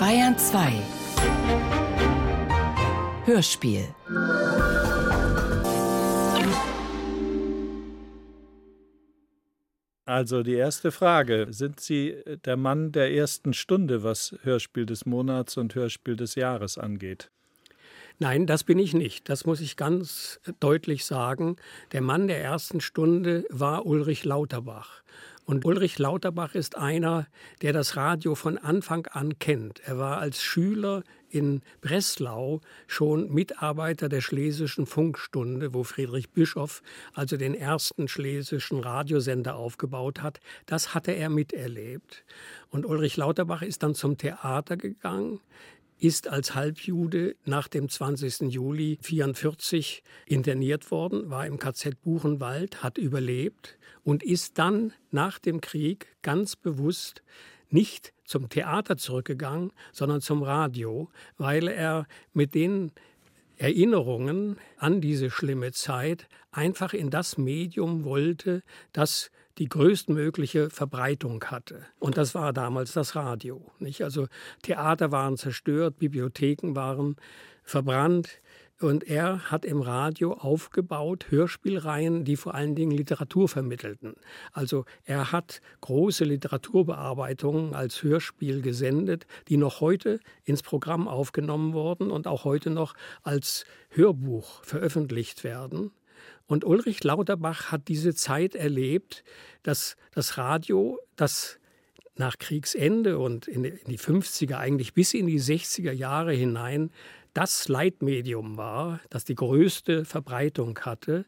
Bayern 2 Hörspiel Also die erste Frage, sind Sie der Mann der ersten Stunde, was Hörspiel des Monats und Hörspiel des Jahres angeht? Nein, das bin ich nicht. Das muss ich ganz deutlich sagen. Der Mann der ersten Stunde war Ulrich Lauterbach. Und Ulrich Lauterbach ist einer, der das Radio von Anfang an kennt. Er war als Schüler in Breslau schon Mitarbeiter der Schlesischen Funkstunde, wo Friedrich Bischoff also den ersten schlesischen Radiosender aufgebaut hat. Das hatte er miterlebt. Und Ulrich Lauterbach ist dann zum Theater gegangen ist als Halbjude nach dem 20. Juli 1944 interniert worden, war im KZ Buchenwald, hat überlebt und ist dann nach dem Krieg ganz bewusst nicht zum Theater zurückgegangen, sondern zum Radio, weil er mit den Erinnerungen an diese schlimme Zeit einfach in das Medium wollte, das die größtmögliche Verbreitung hatte. Und das war damals das Radio. Nicht? Also Theater waren zerstört, Bibliotheken waren verbrannt. Und er hat im Radio aufgebaut Hörspielreihen, die vor allen Dingen Literatur vermittelten. Also er hat große Literaturbearbeitungen als Hörspiel gesendet, die noch heute ins Programm aufgenommen wurden und auch heute noch als Hörbuch veröffentlicht werden. Und Ulrich Lauterbach hat diese Zeit erlebt, dass das Radio, das nach Kriegsende und in die 50er, eigentlich bis in die 60er Jahre hinein, das Leitmedium war, das die größte Verbreitung hatte,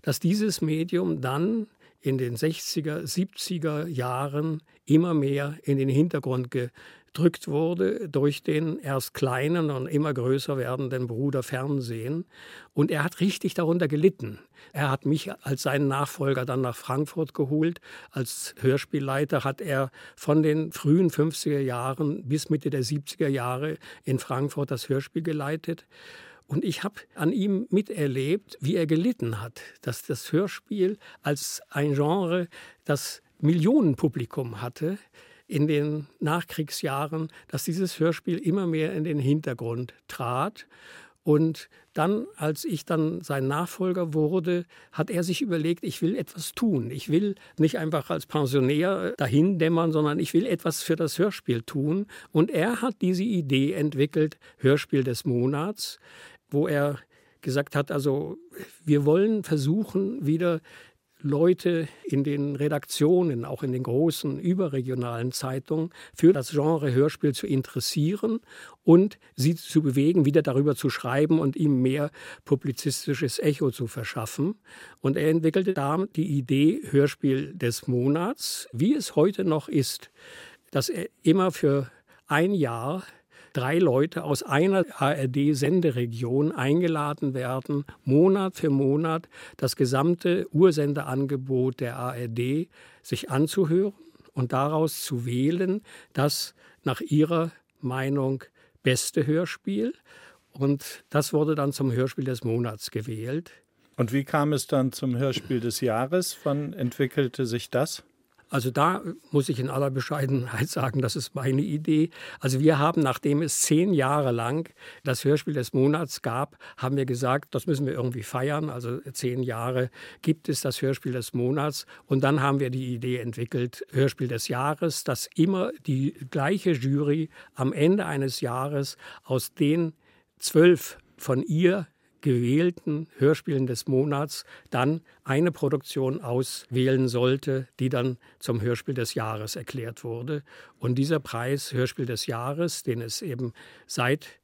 dass dieses Medium dann in den 60er, 70er Jahren immer mehr in den Hintergrund gedrückt wurde durch den erst kleinen und immer größer werdenden Bruder Fernsehen. Und er hat richtig darunter gelitten. Er hat mich als seinen Nachfolger dann nach Frankfurt geholt. Als Hörspielleiter hat er von den frühen 50er Jahren bis Mitte der 70er Jahre in Frankfurt das Hörspiel geleitet. Und ich habe an ihm miterlebt, wie er gelitten hat, dass das Hörspiel als ein Genre, das Millionenpublikum hatte, in den Nachkriegsjahren, dass dieses Hörspiel immer mehr in den Hintergrund trat. Und dann, als ich dann sein Nachfolger wurde, hat er sich überlegt, ich will etwas tun. Ich will nicht einfach als Pensionär dahin dämmern, sondern ich will etwas für das Hörspiel tun. Und er hat diese Idee entwickelt, Hörspiel des Monats wo er gesagt hat, also wir wollen versuchen, wieder Leute in den Redaktionen, auch in den großen überregionalen Zeitungen, für das Genre Hörspiel zu interessieren und sie zu bewegen, wieder darüber zu schreiben und ihm mehr publizistisches Echo zu verschaffen. Und er entwickelte da die Idee Hörspiel des Monats, wie es heute noch ist, dass er immer für ein Jahr drei Leute aus einer ARD-Senderegion eingeladen werden, Monat für Monat das gesamte Ursendeangebot der ARD sich anzuhören und daraus zu wählen, das nach ihrer Meinung beste Hörspiel. Und das wurde dann zum Hörspiel des Monats gewählt. Und wie kam es dann zum Hörspiel des Jahres? Wann entwickelte sich das? Also da muss ich in aller Bescheidenheit sagen, das ist meine Idee. Also wir haben, nachdem es zehn Jahre lang das Hörspiel des Monats gab, haben wir gesagt, das müssen wir irgendwie feiern. Also zehn Jahre gibt es das Hörspiel des Monats. Und dann haben wir die Idee entwickelt, Hörspiel des Jahres, dass immer die gleiche Jury am Ende eines Jahres aus den zwölf von ihr gewählten Hörspielen des Monats dann eine Produktion auswählen sollte, die dann zum Hörspiel des Jahres erklärt wurde. Und dieser Preis Hörspiel des Jahres, den es eben seit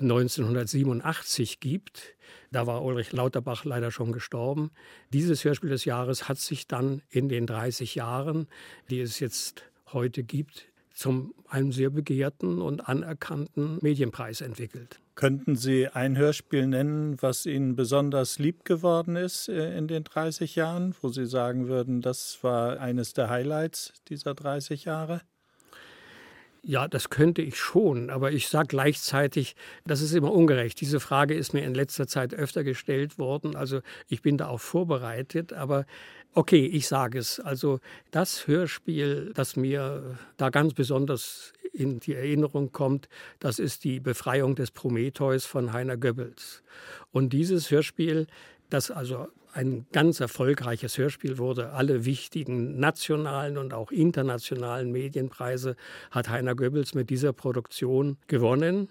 1987 gibt, da war Ulrich Lauterbach leider schon gestorben. Dieses Hörspiel des Jahres hat sich dann in den 30 Jahren, die es jetzt heute gibt, zum einem sehr begehrten und anerkannten Medienpreis entwickelt. Könnten Sie ein Hörspiel nennen, was Ihnen besonders lieb geworden ist äh, in den 30 Jahren, wo Sie sagen würden, das war eines der Highlights dieser 30 Jahre? Ja, das könnte ich schon, aber ich sage gleichzeitig, das ist immer ungerecht. Diese Frage ist mir in letzter Zeit öfter gestellt worden. Also ich bin da auch vorbereitet, aber okay, ich sage es. Also das Hörspiel, das mir da ganz besonders in die Erinnerung kommt, das ist die Befreiung des Prometheus von Heiner Goebbels. Und dieses Hörspiel, das also ein ganz erfolgreiches Hörspiel wurde. Alle wichtigen nationalen und auch internationalen Medienpreise hat Heiner Goebbels mit dieser Produktion gewonnen.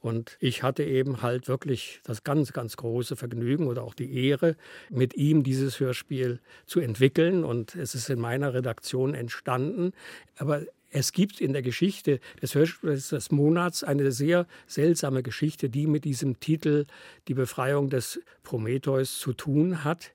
Und ich hatte eben halt wirklich das ganz, ganz große Vergnügen oder auch die Ehre, mit ihm dieses Hörspiel zu entwickeln. Und es ist in meiner Redaktion entstanden. Aber es gibt in der Geschichte des Hörspiels des Monats eine sehr seltsame Geschichte, die mit diesem Titel Die Befreiung des Prometheus zu tun hat.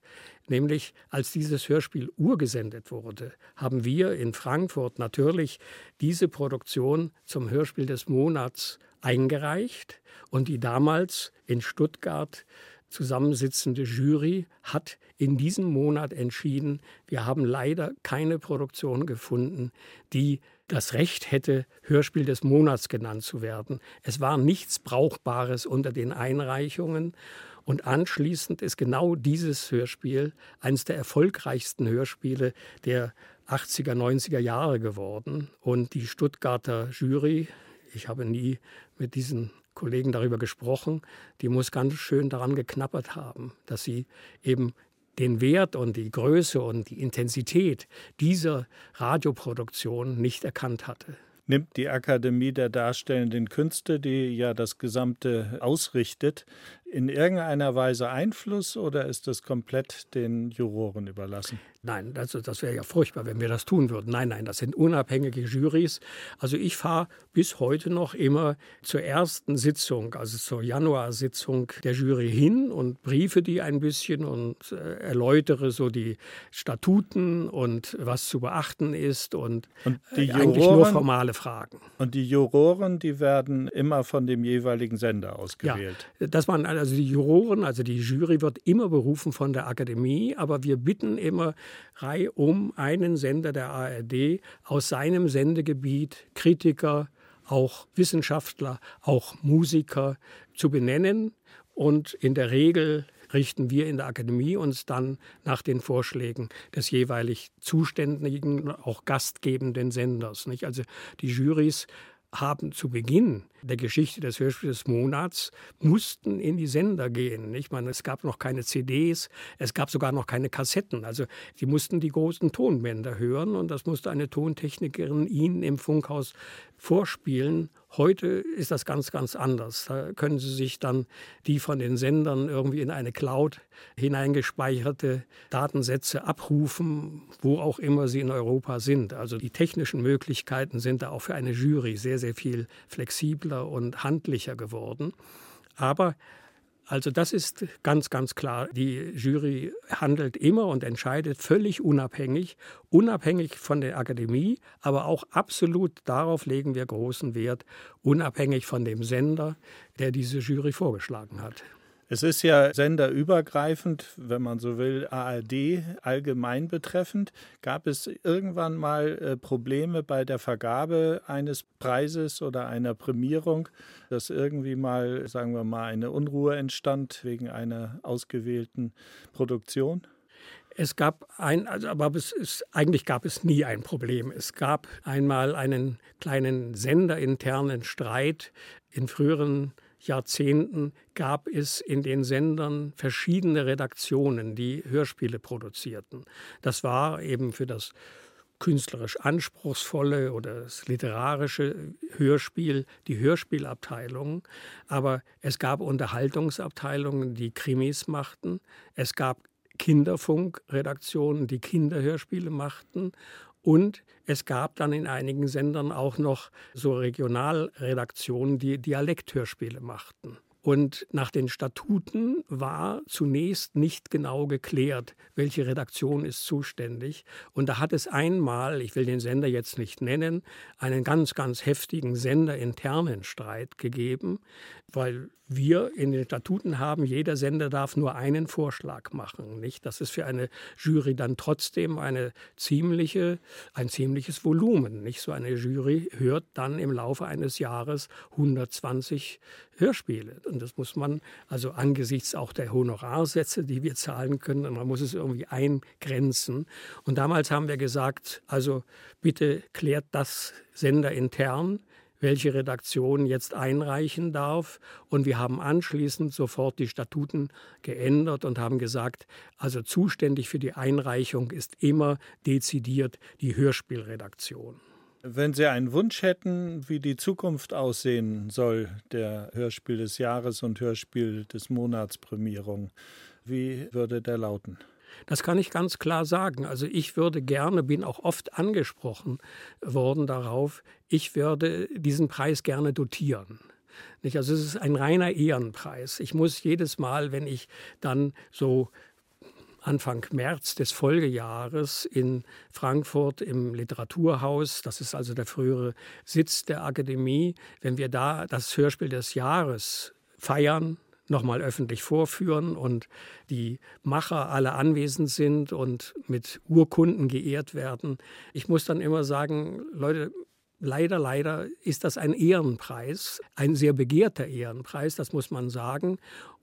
Nämlich als dieses Hörspiel urgesendet wurde, haben wir in Frankfurt natürlich diese Produktion zum Hörspiel des Monats eingereicht und die damals in Stuttgart zusammensitzende Jury hat in diesem Monat entschieden, wir haben leider keine Produktion gefunden, die das Recht hätte, Hörspiel des Monats genannt zu werden. Es war nichts Brauchbares unter den Einreichungen. Und anschließend ist genau dieses Hörspiel eines der erfolgreichsten Hörspiele der 80er, 90er Jahre geworden. Und die Stuttgarter Jury, ich habe nie mit diesen Kollegen darüber gesprochen, die muss ganz schön daran geknappert haben, dass sie eben den Wert und die Größe und die Intensität dieser Radioproduktion nicht erkannt hatte. Nimmt die Akademie der Darstellenden Künste, die ja das Gesamte ausrichtet, in irgendeiner Weise Einfluss oder ist das komplett den Juroren überlassen? Nein, das, das wäre ja furchtbar, wenn wir das tun würden. Nein, nein, das sind unabhängige Jurys. Also ich fahre bis heute noch immer zur ersten Sitzung, also zur Januarsitzung der Jury hin und briefe die ein bisschen und äh, erläutere so die Statuten und was zu beachten ist und, und die Juroren, eigentlich nur formale Fragen. Und die Juroren, die werden immer von dem jeweiligen Sender ausgewählt. Ja, das waren also die Juroren, also die Jury wird immer berufen von der Akademie, aber wir bitten immer reihum einen Sender der ARD aus seinem Sendegebiet Kritiker, auch Wissenschaftler, auch Musiker zu benennen. Und in der Regel richten wir in der Akademie uns dann nach den Vorschlägen des jeweilig zuständigen, auch gastgebenden Senders. Nicht? Also die Jurys haben zu Beginn der Geschichte des Hörspiels des Monats mussten in die Sender gehen. Ich meine, es gab noch keine CDs, es gab sogar noch keine Kassetten. Also die mussten die großen Tonbänder hören und das musste eine Tontechnikerin ihnen im Funkhaus vorspielen. Heute ist das ganz, ganz anders. Da können Sie sich dann die von den Sendern irgendwie in eine Cloud hineingespeicherte Datensätze abrufen, wo auch immer sie in Europa sind. Also die technischen Möglichkeiten sind da auch für eine Jury sehr, sehr viel flexibler und handlicher geworden. Aber also das ist ganz, ganz klar. Die Jury handelt immer und entscheidet völlig unabhängig, unabhängig von der Akademie, aber auch absolut darauf legen wir großen Wert, unabhängig von dem Sender, der diese Jury vorgeschlagen hat. Es ist ja senderübergreifend, wenn man so will, ARD allgemein betreffend. Gab es irgendwann mal äh, Probleme bei der Vergabe eines Preises oder einer Prämierung, dass irgendwie mal, sagen wir mal, eine Unruhe entstand wegen einer ausgewählten Produktion? Es gab ein, also, aber es ist, eigentlich gab es nie ein Problem. Es gab einmal einen kleinen senderinternen Streit in früheren Jahrzehnten gab es in den Sendern verschiedene Redaktionen, die Hörspiele produzierten. Das war eben für das künstlerisch anspruchsvolle oder das literarische Hörspiel, die Hörspielabteilung. Aber es gab Unterhaltungsabteilungen, die Krimis machten. Es gab Kinderfunkredaktionen, die Kinderhörspiele machten. Und es gab dann in einigen Sendern auch noch so Regionalredaktionen, die Dialekthörspiele machten. Und nach den Statuten war zunächst nicht genau geklärt, welche Redaktion ist zuständig. Und da hat es einmal, ich will den Sender jetzt nicht nennen, einen ganz, ganz heftigen senderinternen Streit gegeben, weil wir in den Statuten haben, jeder Sender darf nur einen Vorschlag machen. Nicht? Das ist für eine Jury dann trotzdem eine ziemliche, ein ziemliches Volumen. Nicht? So eine Jury hört dann im Laufe eines Jahres 120 Hörspiele. Und das muss man, also angesichts auch der Honorarsätze, die wir zahlen können, man muss es irgendwie eingrenzen. Und damals haben wir gesagt, also bitte klärt das Sender intern welche Redaktion jetzt einreichen darf. Und wir haben anschließend sofort die Statuten geändert und haben gesagt, also zuständig für die Einreichung ist immer dezidiert die Hörspielredaktion. Wenn Sie einen Wunsch hätten, wie die Zukunft aussehen soll, der Hörspiel des Jahres und Hörspiel des Monats Prämierung, wie würde der lauten? Das kann ich ganz klar sagen. Also ich würde gerne, bin auch oft angesprochen worden darauf, ich würde diesen Preis gerne dotieren. Nicht? Also es ist ein reiner Ehrenpreis. Ich muss jedes Mal, wenn ich dann so Anfang März des Folgejahres in Frankfurt im Literaturhaus, das ist also der frühere Sitz der Akademie, wenn wir da das Hörspiel des Jahres feiern, nochmal öffentlich vorführen und die Macher alle anwesend sind und mit Urkunden geehrt werden. Ich muss dann immer sagen, Leute, leider, leider ist das ein Ehrenpreis, ein sehr begehrter Ehrenpreis, das muss man sagen.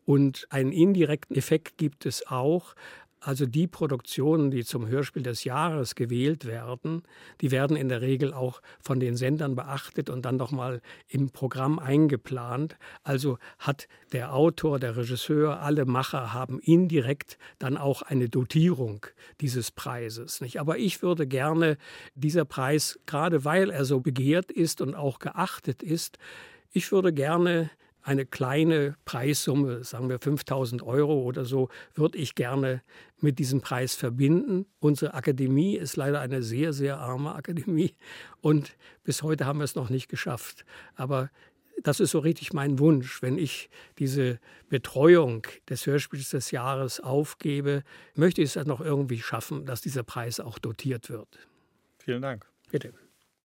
Und einen indirekten Effekt gibt es auch. Also die Produktionen, die zum Hörspiel des Jahres gewählt werden, die werden in der Regel auch von den Sendern beachtet und dann nochmal im Programm eingeplant. Also hat der Autor, der Regisseur, alle Macher haben indirekt dann auch eine Dotierung dieses Preises. Nicht? Aber ich würde gerne dieser Preis, gerade weil er so begehrt ist und auch geachtet ist, ich würde gerne eine kleine Preissumme, sagen wir 5000 Euro oder so, würde ich gerne mit diesem Preis verbinden. Unsere Akademie ist leider eine sehr, sehr arme Akademie und bis heute haben wir es noch nicht geschafft. Aber das ist so richtig mein Wunsch. Wenn ich diese Betreuung des Hörspiels des Jahres aufgebe, möchte ich es noch irgendwie schaffen, dass dieser Preis auch dotiert wird. Vielen Dank. Bitte.